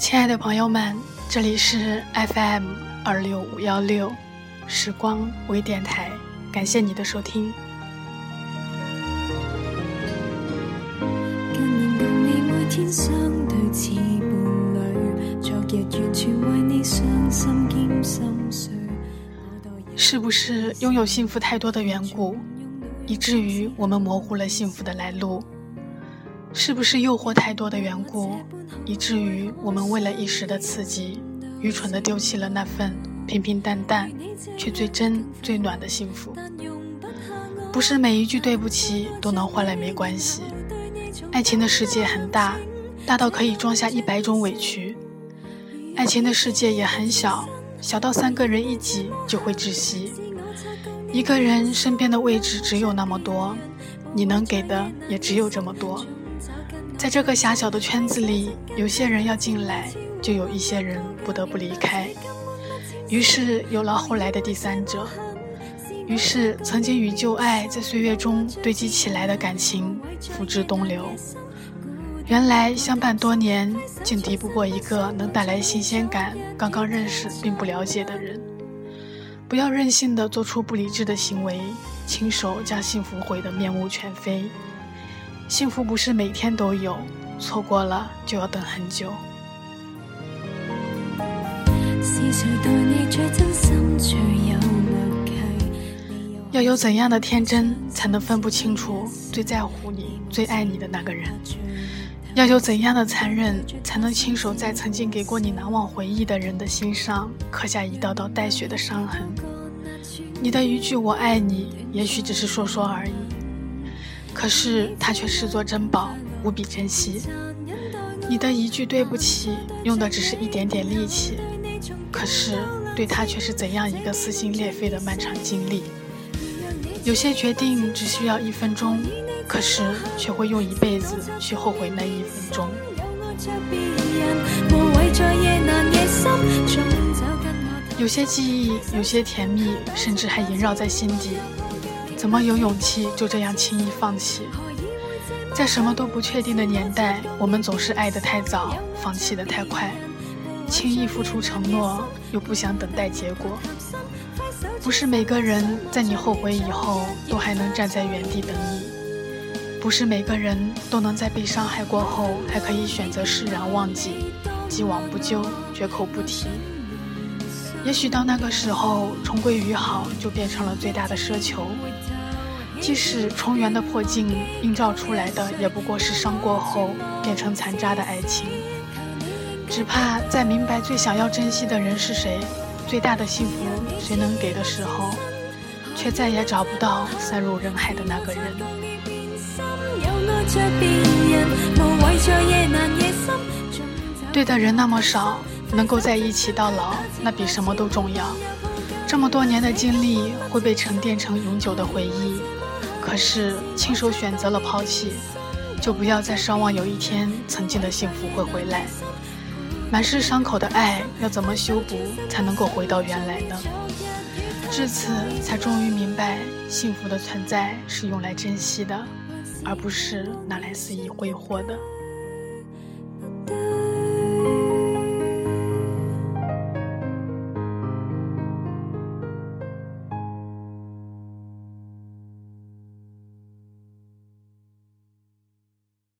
亲爱的朋友们，这里是 FM 二六五幺六时光微电台，感谢你的收听。是不是拥有幸福太多的缘故，以至于我们模糊了幸福的来路？是不是诱惑太多的缘故，以至于我们为了一时的刺激，愚蠢的丢弃了那份平平淡淡却最真最暖的幸福？不是每一句对不起都能换来没关系。爱情的世界很大，大到可以装下一百种委屈；爱情的世界也很小，小到三个人一挤就会窒息。一个人身边的位置只有那么多，你能给的也只有这么多。在这个狭小的圈子里，有些人要进来，就有一些人不得不离开。于是有了后来的第三者，于是曾经与旧爱在岁月中堆积起来的感情付之东流。原来相伴多年，竟敌不过一个能带来新鲜感、刚刚认识并不了解的人。不要任性的做出不理智的行为，亲手将幸福毁得面目全非。幸福不是每天都有，错过了就要等很久。要有怎样的天真，才能分不清楚最在乎你、最爱你的那个人？要有怎样的残忍，才能亲手在曾经给过你难忘回忆的人的心上刻下一道道带血的伤痕？你的一句“我爱你”，也许只是说说而已。可是他却视作珍宝，无比珍惜。你的一句对不起，用的只是一点点力气，可是对他却是怎样一个撕心裂肺的漫长经历。有些决定只需要一分钟，可是却会用一辈子去后悔那一分钟。有些记忆，有些甜蜜，甚至还萦绕在心底。怎么有勇气就这样轻易放弃？在什么都不确定的年代，我们总是爱得太早，放弃得太快，轻易付出承诺，又不想等待结果。不是每个人在你后悔以后都还能站在原地等你，不是每个人都能在被伤害过后还可以选择释然忘记，既往不咎，绝口不提。也许到那个时候，重归于好就变成了最大的奢求。即使重圆的破镜映照出来的，也不过是伤过后变成残渣的爱情。只怕在明白最想要珍惜的人是谁，最大的幸福谁能给的时候，却再也找不到散入人海的那个人。对的人那么少。能够在一起到老，那比什么都重要。这么多年的经历会被沉淀成永久的回忆，可是亲手选择了抛弃，就不要再奢望有一天曾经的幸福会回来。满是伤口的爱要怎么修补才能够回到原来呢？至此才终于明白，幸福的存在是用来珍惜的，而不是拿来肆意挥霍的。